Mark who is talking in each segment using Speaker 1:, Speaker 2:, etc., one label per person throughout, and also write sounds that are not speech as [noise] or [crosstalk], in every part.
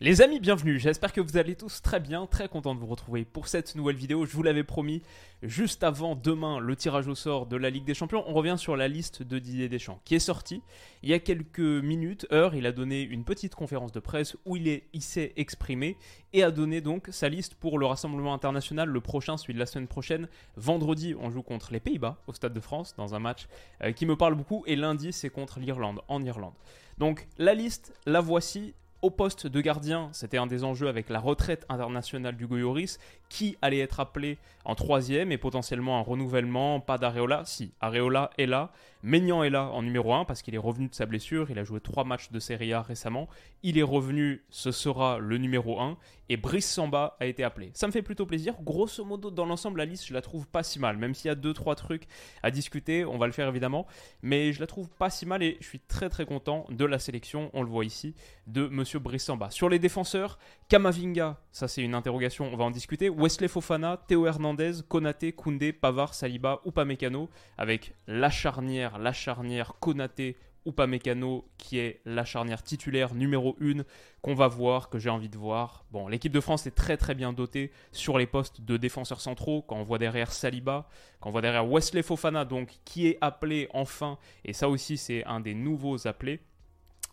Speaker 1: Les amis, bienvenue, j'espère que vous allez tous très bien, très content de vous retrouver pour cette nouvelle vidéo. Je vous l'avais promis, juste avant demain le tirage au sort de la Ligue des Champions, on revient sur la liste de Didier Deschamps qui est sortie. Il y a quelques minutes, heures, il a donné une petite conférence de presse où il s'est exprimé et a donné donc sa liste pour le Rassemblement International, le prochain, celui de la semaine prochaine. Vendredi, on joue contre les Pays-Bas au Stade de France dans un match euh, qui me parle beaucoup et lundi, c'est contre l'Irlande, en Irlande. Donc la liste, la voici au poste de gardien, c'était un des enjeux avec la retraite internationale du Goyoris, qui allait être appelé en troisième et potentiellement un renouvellement, pas d'Areola. Si, Areola est là, Maignan est là en numéro 1 parce qu'il est revenu de sa blessure, il a joué trois matchs de Serie A récemment, il est revenu, ce sera le numéro 1, et Brice Samba a été appelé. Ça me fait plutôt plaisir, grosso modo dans l'ensemble la liste je la trouve pas si mal, même s'il y a 2-3 trucs à discuter, on va le faire évidemment, mais je la trouve pas si mal et je suis très très content de la sélection, on le voit ici, de Monsieur Brice Samba. Sur les défenseurs, Kamavinga, ça c'est une interrogation, on va en discuter, Wesley Fofana, Théo Hernandez, Konaté, Koundé, Pavard, Saliba, Upamecano, avec la charnière, la charnière Konaté, Upamecano, qui est la charnière titulaire numéro 1 qu'on va voir, que j'ai envie de voir. Bon, l'équipe de France est très très bien dotée sur les postes de défenseurs centraux, quand on voit derrière Saliba, quand on voit derrière Wesley Fofana, donc qui est appelé enfin, et ça aussi c'est un des nouveaux appelés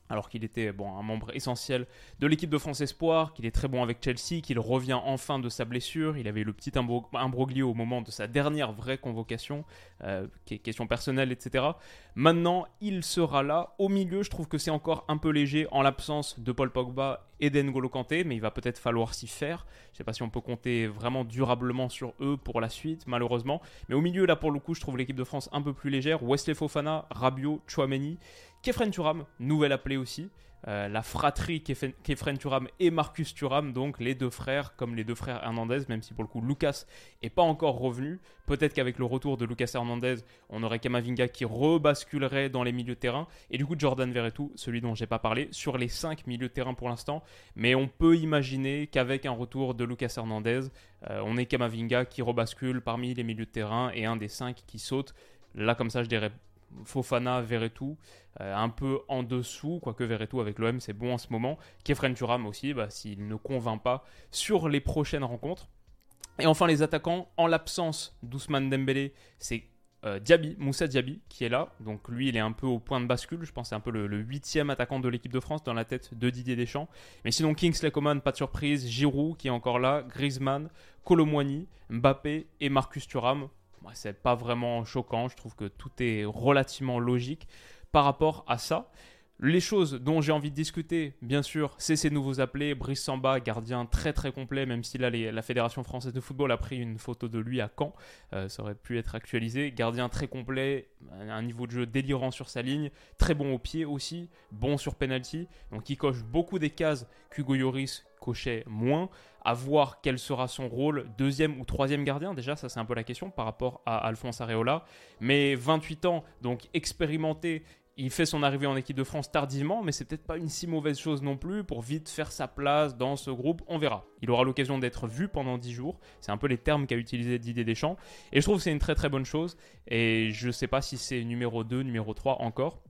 Speaker 1: alors qu'il était un membre essentiel de l'équipe de France Espoir, qu'il est très bon avec Chelsea, qu'il revient enfin de sa blessure. Il avait le petit imbroglio au moment de sa dernière vraie convocation, euh, question personnelle, etc. Maintenant, il sera là. Au milieu, je trouve que c'est encore un peu léger en l'absence de Paul Pogba et d'Engolo Kanté, mais il va peut-être falloir s'y faire. Je ne sais pas si on peut compter vraiment durablement sur eux pour la suite, malheureusement. Mais au milieu, là, pour le coup, je trouve l'équipe de France un peu plus légère. Wesley Fofana, Rabiot, Chouameni. Kefren Turam, nouvel appelé aussi. Euh, la fratrie Kefren Turam et Marcus Turam, donc les deux frères, comme les deux frères Hernandez, même si pour le coup Lucas n'est pas encore revenu. Peut-être qu'avec le retour de Lucas Hernandez, on aurait Kamavinga qui rebasculerait dans les milieux de terrain. Et du coup, Jordan Verretou, celui dont j'ai pas parlé, sur les cinq milieux de terrain pour l'instant. Mais on peut imaginer qu'avec un retour de Lucas Hernandez, euh, on ait Kamavinga qui rebascule parmi les milieux de terrain et un des cinq qui saute. Là, comme ça, je dirais Fofana, Verretou, euh, un peu en dessous, quoique Verretou avec l'OM c'est bon en ce moment. Kefren Turam aussi, bah, s'il ne convainc pas sur les prochaines rencontres. Et enfin les attaquants, en l'absence d'Ousmane Dembélé, c'est euh, Diaby, Moussa Diaby qui est là. Donc lui il est un peu au point de bascule, je pense c'est un peu le huitième attaquant de l'équipe de France dans la tête de Didier Deschamps. Mais sinon Kingsley Coman, pas de surprise, Giroud qui est encore là, Griezmann, Colomwani, Mbappé et Marcus Thuram c'est pas vraiment choquant. Je trouve que tout est relativement logique par rapport à ça. Les choses dont j'ai envie de discuter, bien sûr, c'est ces nouveaux appelés. Brice Samba, gardien très très complet, même si là la Fédération française de football a pris une photo de lui à Caen, euh, ça aurait pu être actualisé. Gardien très complet, un niveau de jeu délirant sur sa ligne, très bon au pied aussi, bon sur penalty, donc il coche beaucoup des cases qu'Hugo Yoris cochait moins. À voir quel sera son rôle, deuxième ou troisième gardien, déjà, ça c'est un peu la question par rapport à Alphonse Areola. Mais 28 ans, donc expérimenté, il fait son arrivée en équipe de France tardivement, mais c'est peut-être pas une si mauvaise chose non plus pour vite faire sa place dans ce groupe. On verra. Il aura l'occasion d'être vu pendant 10 jours. C'est un peu les termes qu'a utilisé Didier Deschamps. Et je trouve que c'est une très très bonne chose. Et je ne sais pas si c'est numéro 2, numéro 3 encore.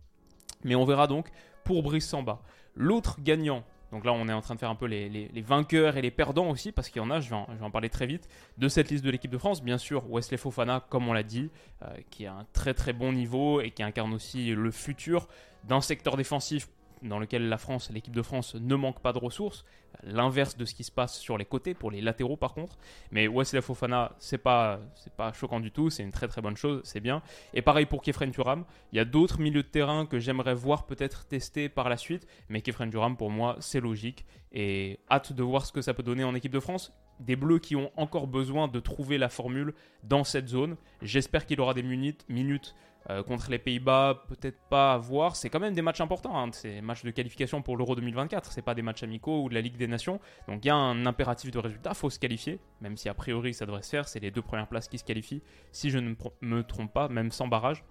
Speaker 1: Mais on verra donc pour Brice Samba. L'autre gagnant donc là, on est en train de faire un peu les, vainqueurs et les perdants aussi, parce qu'il y en a, je vais en, parler très vite, de cette liste de l'équipe de France. Bien sûr, Wesley Fofana, comme on l'a dit, euh, qui a un très très bon niveau et qui incarne aussi le futur d'un secteur défensif dans lequel la France, l'équipe de France, ne manque pas de ressources. L'inverse de ce qui se passe sur les côtés, pour les latéraux par contre. Mais Wesley Fofana, c'est pas, pas choquant du tout, c'est une très très bonne chose, c'est bien. Et pareil pour Kefren Turam, il y a d'autres milieux de terrain que j'aimerais voir peut-être tester par la suite, mais Kefren Turam pour moi c'est logique et hâte de voir ce que ça peut donner en équipe de France. Des Bleus qui ont encore besoin de trouver la formule dans cette zone. J'espère qu'il aura des minutes, minutes Euh, contre les Pays-Bas, peut-être pas à voir. C'est quand même des matchs importants. Hein. C'est matchs de qualification pour l'Euro 2024. C'est pas des matchs amicaux ou de la Ligue des Nations. Donc il y a un impératif de résultat. faut se qualifier. Même si a priori ça devrait se faire. C'est les deux premières places qui se qualifient. Si je ne me trompe pas, même sans barrage.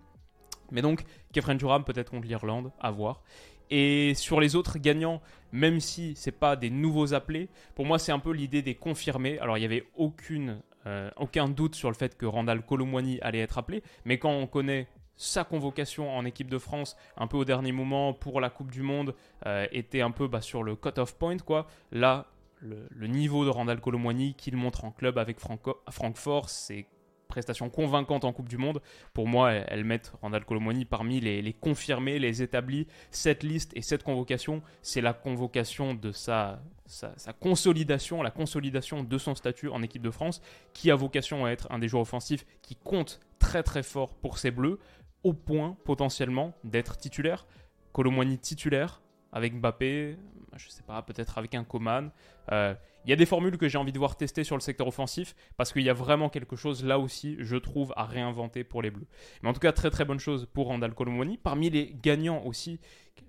Speaker 1: Mais donc, Kefren Turam peut-être contre l'Irlande, à voir. Et sur les autres gagnants, même si c'est pas des nouveaux appelés, pour moi c'est un peu l'idée des confirmés. Alors il n'y avait aucune, euh, aucun doute sur le fait que Randall Colomwani allait être appelé, mais quand on connaît sa convocation en équipe de France, un peu au dernier moment pour la Coupe du Monde, euh, était un peu bah, sur le cut-off point. Quoi. Là, le, niveau de Randall Colomwani qu'il montre en club avec Francfort, c'est prestation convaincante en Coupe du Monde. Pour moi, elles, mettent Randall Colomwani parmi les, confirmés, les établis. Cette liste et cette convocation, c'est la convocation de sa, sa, consolidation, la consolidation de son statut en équipe de France, qui a vocation à être un des joueurs offensifs qui compte très très fort pour ses Bleus au point potentiellement d'être titulaire. Colomwani titulaire avec Mbappé, je sais pas, peut-être avec un Coman. Euh, il y a des formules que j'ai envie de voir tester sur le secteur offensif parce qu'il y a vraiment quelque chose là aussi, je trouve, à réinventer pour les Bleus. Mais en tout cas, très très bonne chose pour Randall Colomwani. Parmi les gagnants aussi,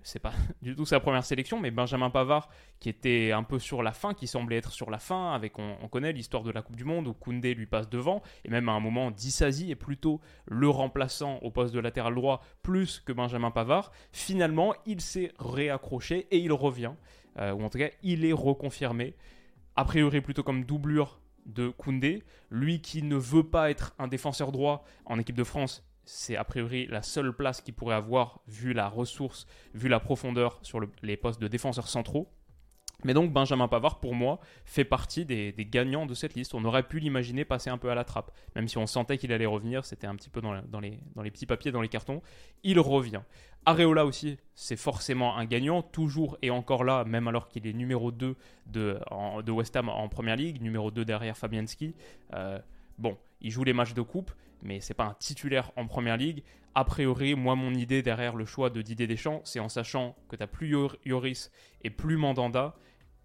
Speaker 1: c'est pas [laughs] du tout sa première sélection, mais Benjamin Pavard qui était un peu sur la fin, qui semblait être sur la fin, avec on, connaît l'histoire de la Coupe du Monde où Koundé lui passe devant, et même à un moment Dissasi est plutôt le remplaçant au poste de latéral droit plus que Benjamin Pavard. Finalement, il s'est réaccroché et il revient, euh, ou en tout cas il est reconfirmé a priori plutôt comme doublure de Koundé. Lui qui ne veut pas être un défenseur droit en équipe de France, c'est a priori la seule place qu'il pourrait avoir vu la ressource, vu la profondeur sur les postes de défenseurs centraux. Mais donc Benjamin Pavard, pour moi, fait partie des, gagnants de cette liste. On aurait pu l'imaginer passer un peu à la trappe, même si on sentait qu'il allait revenir, c'était un petit peu dans, les, petits papiers, dans les cartons. Il revient. Areola aussi, c'est forcément un gagnant, toujours et encore là, même alors qu'il est numéro 2 de, de, West Ham en Première Ligue, numéro 2 derrière Fabianski. Euh, bon, il joue les matchs de coupe, mais c'est pas un titulaire en Première Ligue. A priori, moi, mon idée derrière le choix de Didier Deschamps, c'est en sachant que tu n'as plus Yoris et plus Mandanda,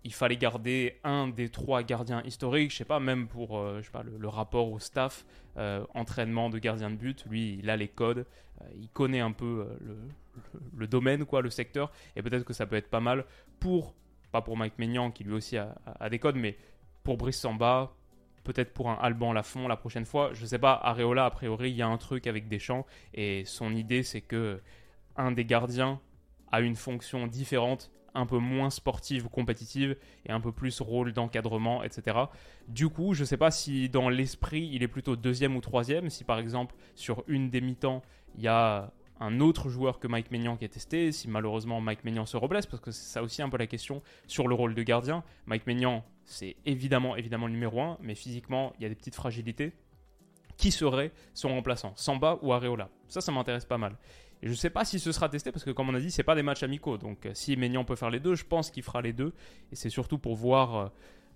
Speaker 1: il fallait garder un des trois gardiens historiques, je sais pas, même pour euh, le, rapport au staff, euh, entraînement de gardien de but, lui, il a les codes, il connaît un peu le, domaine, quoi, le secteur. Et peut-être que ça peut être pas mal pour, pas pour Mike Maignan qui lui aussi a, des codes, mais pour Brice Samba, peut-être pour un Alban Lafont la prochaine fois. Je sais pas, Areola, a priori, il y a un truc avec Deschamps. Et son idée, c'est que un des gardiens a une fonction différente un peu moins sportive compétitive et un peu plus rôle d'encadrement, etc. Du coup, je ne sais pas si dans l'esprit il est plutôt deuxième ou troisième, si par exemple sur une des mi-temps il y a un autre joueur que Mike Maignan qui est testé, si malheureusement Mike Maignan se reblesse, parce que c'est ça aussi un peu la question sur le rôle de gardien. Mike Maignan, c'est évidemment, évidemment le numéro 1, mais physiquement, il y a des petites fragilités. Qui serait son remplaçant? Samba ou Areola? Ça, ça m'intéresse pas mal. Je ne sais pas si ce sera testé parce que, comme on a dit, c'est pas des matchs amicaux. Donc, euh, si Maignan peut faire les deux, je pense qu'il fera les deux. Et c'est surtout pour voir euh,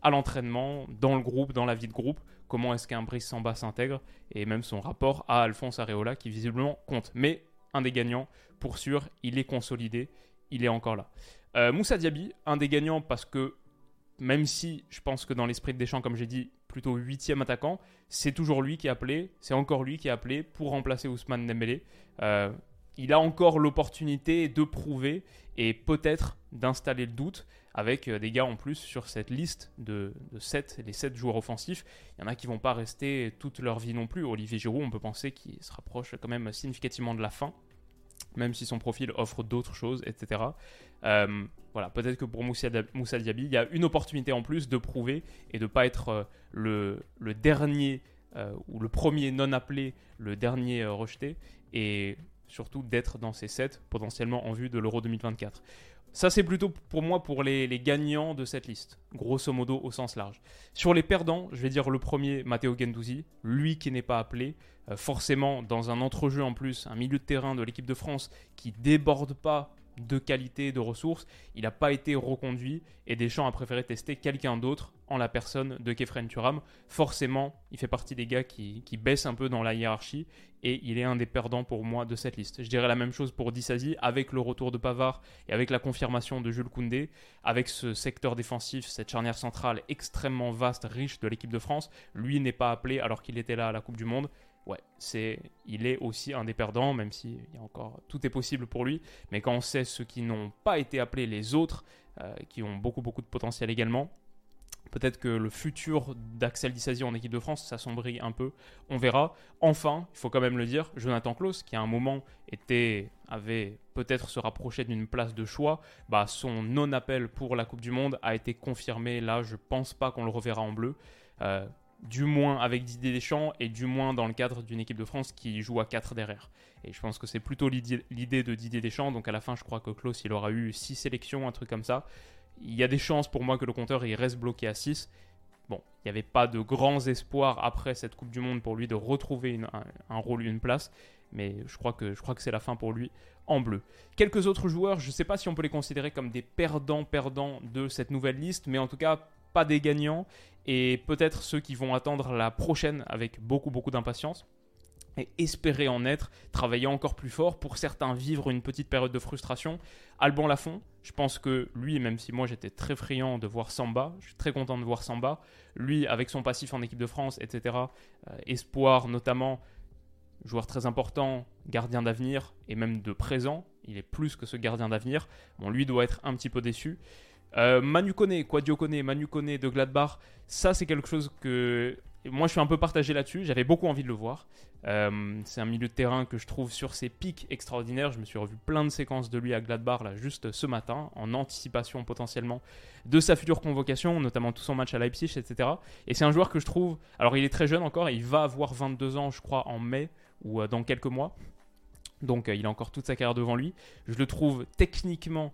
Speaker 1: à l'entraînement, dans le groupe, dans la vie de groupe, comment est-ce qu'un Brice Samba s'intègre et même son rapport à Alphonse Areola qui visiblement compte. Mais un des gagnants, pour sûr, il est consolidé, il est encore là. Euh, Moussa Diaby, un des gagnants parce que même si je pense que dans l'esprit de Deschamps, comme j'ai dit, plutôt huitième attaquant, c'est toujours lui qui est appelé, c'est encore lui qui est appelé pour remplacer Ousmane Dembélé. Il a encore l'opportunité de prouver et peut-être d'installer le doute avec euh, des gars en plus sur cette liste de, de 7, les 7 joueurs offensifs. Il y en a qui vont pas rester toute leur vie non plus. Olivier Giroud, on peut penser qu'il se rapproche quand même significativement de la fin même si son profil offre d'autres choses, etc. Euh, voilà, peut-être que pour Moussa, Diaby, il y a une opportunité en plus de prouver et de ne pas être euh, le, dernier ou le premier non appelé, le dernier rejeté, et surtout d'être dans ces sets potentiellement en vue de l'Euro 2024. Ça, c'est plutôt pour moi pour les, les, gagnants de cette liste, grosso modo au sens large. Sur les perdants, je vais dire le premier, Matteo Gendouzi, lui qui n'est pas appelé. Euh, forcément, dans un entrejeu en plus, un milieu de terrain de l'équipe de France qui déborde pas de qualité, de ressources. Il n'a pas été reconduit et Deschamps a préféré tester quelqu'un d'autre en la personne de Kefren Turam. Forcément, il fait partie des gars qui, baissent un peu dans la hiérarchie et il est un des perdants pour moi de cette liste. Je dirais la même chose pour Dissasi avec le retour de Pavard et avec la confirmation de Jules Koundé, avec ce secteur défensif, cette charnière centrale extrêmement vaste, riche de l'équipe de France. Lui n'est pas appelé alors qu'il était là à la Coupe du Monde ouais, c'est, il est aussi un des perdants, même si il y a encore, tout est possible pour lui. Mais quand on sait ceux qui n'ont pas été appelés, les autres, euh, qui ont beaucoup beaucoup de potentiel également, peut-être que le futur d'Axel Disasi en équipe de France s'assombrit un peu. On verra. Enfin, il faut quand même le dire, Jonathan Klaus, qui à un moment était, avait peut-être se rapproché d'une place de choix, bah, son non-appel pour la Coupe du Monde a été confirmé. Là, je pense pas qu'on le reverra en bleu. Euh, du moins avec Didier Deschamps et du moins dans le cadre d'une équipe de France qui joue à 4 derrière. Et je pense que c'est plutôt l'idée de Didier Deschamps. Donc à la fin, je crois que Klaus, il aura eu 6 sélections, un truc comme ça. Il y a des chances pour moi que le compteur il reste bloqué à 6. Bon, il n'y avait pas de grands espoirs après cette Coupe du Monde pour lui de retrouver un, un, rôle, une place. Mais je crois que, je crois que c'est la fin pour lui en bleu. Quelques autres joueurs, je ne sais pas si on peut les considérer comme des perdants-perdants de cette nouvelle liste, mais en tout cas pas des gagnants et peut-être ceux qui vont attendre la prochaine avec beaucoup beaucoup d'impatience et espérer en être, travailler encore plus fort, pour certains vivre une petite période de frustration. Alban Lafont, je pense que lui, même si moi j'étais très friand de voir Samba, je suis très content de voir Samba, lui avec son passif en équipe de France, etc., euh, espoir notamment, joueur très important, gardien d'avenir et même de présent, il est plus que ce gardien d'avenir, bon lui doit être un petit peu déçu. Euh, Manu Kone, Quadio Kone, Manu Kone de Gladbach, ça c'est quelque chose que moi je suis un peu partagé là-dessus, j'avais beaucoup envie de le voir. Euh, c'est un milieu de terrain que je trouve sur ses pics extraordinaires. Je me suis revu plein de séquences de lui à Gladbach là juste ce matin, en anticipation potentiellement de sa future convocation, notamment tout son match à Leipzig, etc. Et c'est un joueur que je trouve, alors il est très jeune encore, il va avoir 22 ans je crois en mai ou euh, dans quelques mois. Donc il a encore toute sa carrière devant lui. Je le trouve techniquement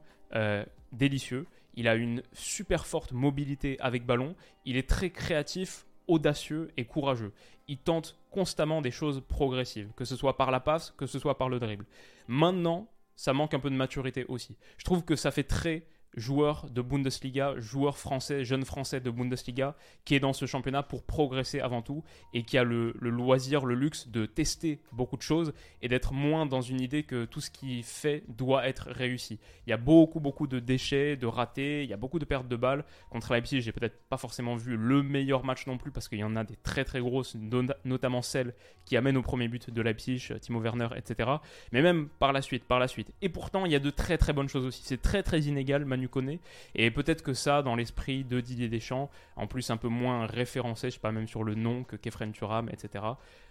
Speaker 1: délicieux. Il a une super forte mobilité avec ballon. Il est très créatif, audacieux et courageux. Il tente constamment des choses progressives, que ce soit par la passe, que ce soit par le dribble. Maintenant, ça manque un peu de maturité aussi. Je trouve que ça fait très joueur de Bundesliga, joueur français, jeune français de Bundesliga, qui est dans ce championnat pour progresser avant tout et qui a le, loisir, le luxe de tester beaucoup de choses et d'être moins dans une idée que tout ce qu'il fait doit être réussi. Il y a beaucoup, beaucoup de déchets, de ratés, il y a beaucoup de pertes de balles. Contre Leipzig, j'ai peut-être pas forcément vu le meilleur match non plus parce qu'il y en a des très très grosses, notamment celles qui amènent au premier but de Leipzig, Timo Werner, etc. Mais même par la suite, par la suite. Et pourtant, il y a de très très bonnes choses aussi. C'est très très inégal. Manu connaît. Et peut-être que ça, dans l'esprit de Didier Deschamps, en plus un peu moins référencé, je sais pas, même sur le nom que Kefren Turam, etc.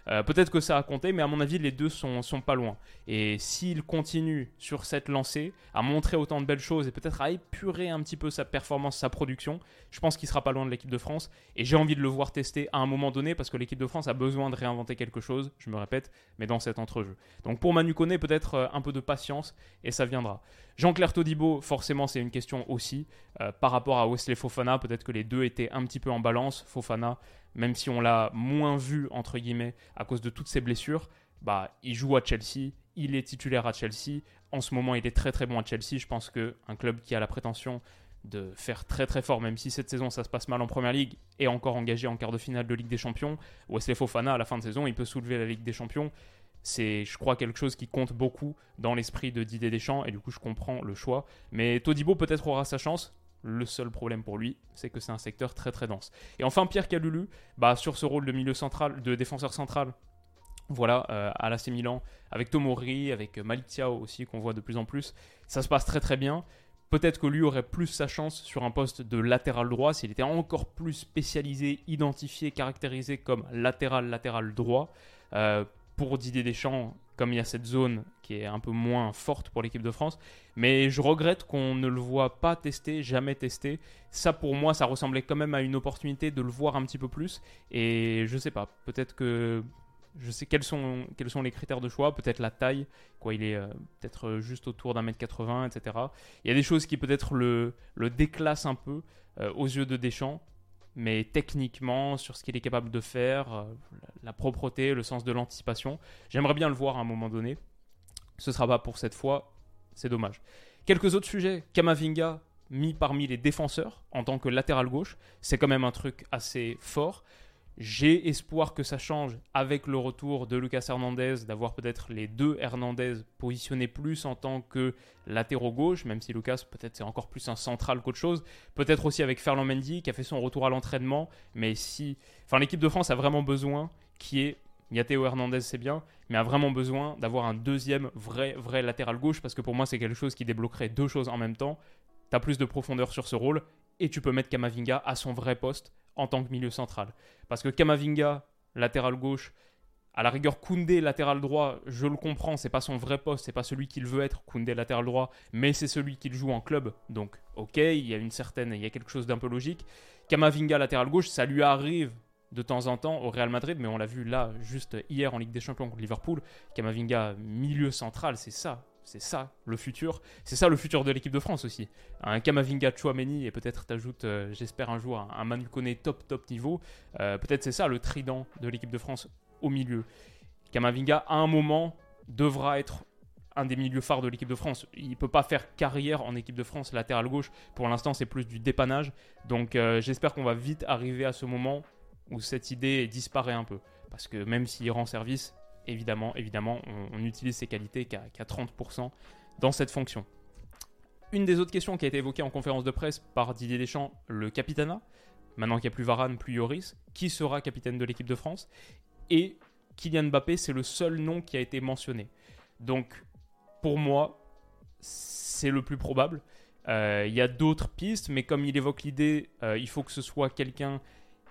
Speaker 1: Euh, peut-être que ça a compté, mais à mon avis, les deux sont, sont pas loin. Et s'il continue sur cette lancée, à montrer autant de belles choses et peut-être à épurer un petit peu sa performance, sa production, je pense qu'il sera pas loin de l'équipe de France. Et j'ai envie de le voir tester à un moment donné parce que l'équipe de France a besoin de réinventer quelque chose, je me répète, mais dans cet entrejeu. Donc pour Manu Koné, peut-être euh, un peu de patience et ça viendra. Jean-Claire Todibo, forcément, c'est une question aussi. Euh, par rapport à Wesley Fofana, peut-être que les deux étaient un petit peu en balance. Fofana, même si on l'a moins vu, entre guillemets, à cause de toutes ses blessures, bah, il joue à Chelsea, il est titulaire à Chelsea. En ce moment, il est très très bon à Chelsea. Je pense qu'un club qui a la prétention de faire très très fort, même si cette saison ça se passe mal en première ligue, et encore engagé en quart de finale de Ligue des Champions, Wesley Fofana à la fin de saison, il peut soulever la Ligue des Champions. C'est, je crois, quelque chose qui compte beaucoup dans l'esprit de Didier Deschamps, et du coup, je comprends le choix. Mais Todibo peut-être aura sa chance. Le seul problème pour lui, c'est que c'est un secteur très très dense. Et enfin, Pierre Calulu, bah, sur ce rôle de milieu central, de défenseur central, voilà, euh, à l'AC Milan, avec Tomori, avec Malik aussi, qu'on voit de plus en plus, ça se passe très très bien. Peut-être que lui aurait plus sa chance sur un poste de latéral droit s'il était encore plus spécialisé, identifié, caractérisé comme latéral latéral droit. Euh, pour Didier Deschamps, comme il y a cette zone est un peu moins forte pour l'équipe de France. Mais je regrette qu'on ne le voit pas tester, jamais tester. Ça, pour moi, ça ressemblait quand même à une opportunité de le voir un petit peu plus. Et je sais pas, peut-être que. Je sais quels sont, quels sont les critères de choix, peut-être la taille, quoi, il est euh, peut-être juste autour d'un mètre 80, etc. Il y a des choses qui peut-être le, le déclassent un peu euh, aux yeux de Deschamps mais techniquement, sur ce qu'il est capable de faire, euh, la propreté, le sens de l'anticipation, j'aimerais bien le voir à un moment donné. Ce sera pas pour cette fois, c'est dommage. Quelques autres sujets, Kamavinga mis parmi les défenseurs en tant que latéral gauche, c'est quand même un truc assez fort. J'ai espoir que ça change avec le retour de Lucas Hernandez, d'avoir peut-être les deux Hernandez positionnés plus en tant que latéraux gauche, même si Lucas peut-être c'est encore plus un central qu'autre chose. Peut-être aussi avec Ferland Mendy qui a fait son retour à l'entraînement, mais si, enfin l'équipe de France a vraiment besoin qui est Il Hernandez, c'est bien, mais a vraiment besoin d'avoir un deuxième vrai, vrai latéral gauche parce que pour moi, c'est quelque chose qui débloquerait deux choses en même temps. Tu as plus de profondeur sur ce rôle et tu peux mettre Kamavinga à son vrai poste en tant que milieu central. Parce que Kamavinga, latéral gauche, à la rigueur, Koundé, latéral droit, je le comprends, c'est pas son vrai poste, c'est pas celui qu'il veut être, Koundé, latéral droit, mais c'est celui qu'il joue en club. Donc, ok, il y a une certaine, il y a quelque chose d'un peu logique. Kamavinga, latéral gauche, ça lui arrive de temps en temps au Real Madrid, mais on l'a vu là, juste hier en Ligue des Champions contre Liverpool. Kamavinga, milieu central, c'est ça. C'est ça le futur. C'est ça le futur de l'équipe de France aussi. Un Kamavinga Chouameni et peut-être t'ajoutes, euh, j'espère un jour, un, Manu Kone top top niveau. Euh, peut-être c'est ça le trident de l'équipe de France au milieu. Kamavinga, à un moment, devra être un des milieux phares de l'équipe de France. Il ne peut pas faire carrière en équipe de France latéral gauche. Pour l'instant, c'est plus du dépannage. Donc euh, j'espère qu'on va vite arriver à ce moment où cette idée disparaît un peu. Parce que même s'il rend service, évidemment, évidemment, on, utilise ses qualités qu'à 30% dans cette fonction. Une des autres questions qui a été évoquée en conférence de presse par Didier Deschamps, le capitana, maintenant qu'il n'y a plus Varane, plus Yoris, qui sera capitaine de l'équipe de France? Et Kylian Mbappé, c'est le seul nom qui a été mentionné. Donc, pour moi, c'est le plus probable. Euh, il y a d'autres pistes, mais comme il évoque l'idée, euh, il faut que ce soit quelqu'un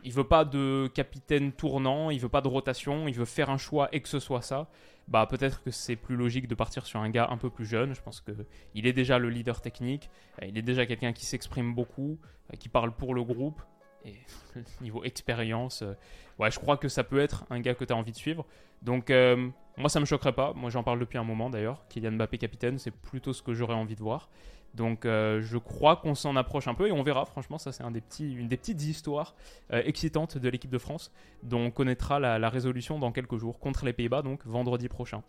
Speaker 1: il veut pas de capitaine tournant, il veut pas de rotation, il veut faire un choix et que ce soit ça. Bah peut-être que c'est plus logique de partir sur un gars un peu plus jeune. Je pense que il est déjà le leader technique, euh, il est déjà quelqu'un qui s'exprime beaucoup, euh, qui parle pour le groupe. Et [laughs] niveau expérience, euh, ouais, je crois que ça peut être un gars que tu as envie de suivre. Donc moi ça me choquerait pas. Moi j'en parle depuis un moment d'ailleurs. Kylian Mbappé capitaine, c'est plutôt ce que j'aurais envie de voir. Donc euh, je crois qu'on s'en approche un peu et on verra. Franchement, ça c'est une des petites histoires euh, excitantes de l'équipe de France dont on connaîtra la, résolution dans quelques jours contre les Pays-Bas, donc vendredi prochain.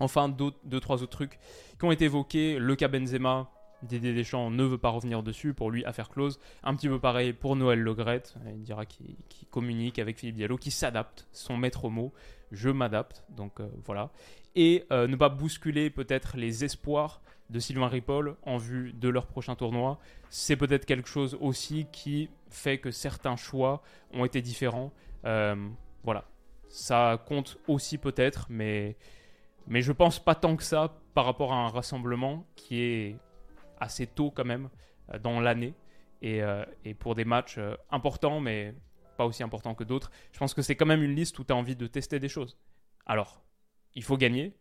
Speaker 1: Enfin, deux, trois autres trucs qui ont été évoqués. Le cas Benzema, Didier Deschamps ne veut pas revenir dessus, pour lui, affaire close. Un petit peu pareil pour Noël Legrette, il dira qu'il communique avec Philippe Diallo, qui s'adapte, son maître mot, je m'adapte, donc euh, voilà. Et ne pas bousculer peut-être les espoirs de Sylvain Ripoll en vue de leur prochain tournoi. C'est peut-être quelque chose aussi qui fait que certains choix ont été différents. Euh, voilà, ça compte aussi peut-être, mais, mais je pense pas tant que ça par rapport à un rassemblement qui est assez tôt quand même euh, dans l'année et, euh, et, pour des matchs importants, mais pas aussi importants que d'autres. Je pense que c'est quand même une liste où tu as envie de tester des choses. Alors, il faut gagner,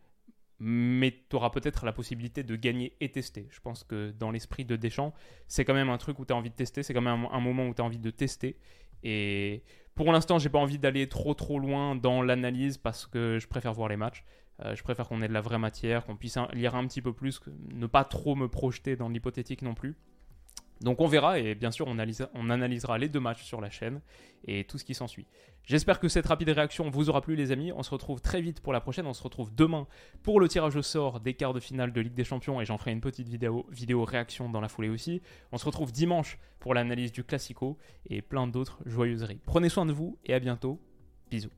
Speaker 1: mais tu auras peut-être la possibilité de gagner et tester. Je pense que dans l'esprit de Deschamps, c'est quand même un truc où tu as envie de tester, c'est quand même un, moment où tu as envie de tester. Et pour l'instant, j'ai pas envie d'aller trop trop loin dans l'analyse parce que je préfère voir les matchs. Euh, je préfère qu'on ait de la vraie matière, qu'on puisse lire un petit peu plus, ne pas trop me projeter dans l'hypothétique non plus. Donc on verra et bien sûr on, analysera les deux matchs sur la chaîne et tout ce qui s'ensuit. J'espère que cette rapide réaction vous aura plu les amis. On se retrouve très vite pour la prochaine. On se retrouve demain pour le tirage au sort des quarts de finale de Ligue des Champions et j'en ferai une petite vidéo, vidéo réaction dans la foulée aussi. On se retrouve dimanche pour l'analyse du Classico et plein d'autres joyeuseries. Prenez soin de vous et à bientôt. Bisous.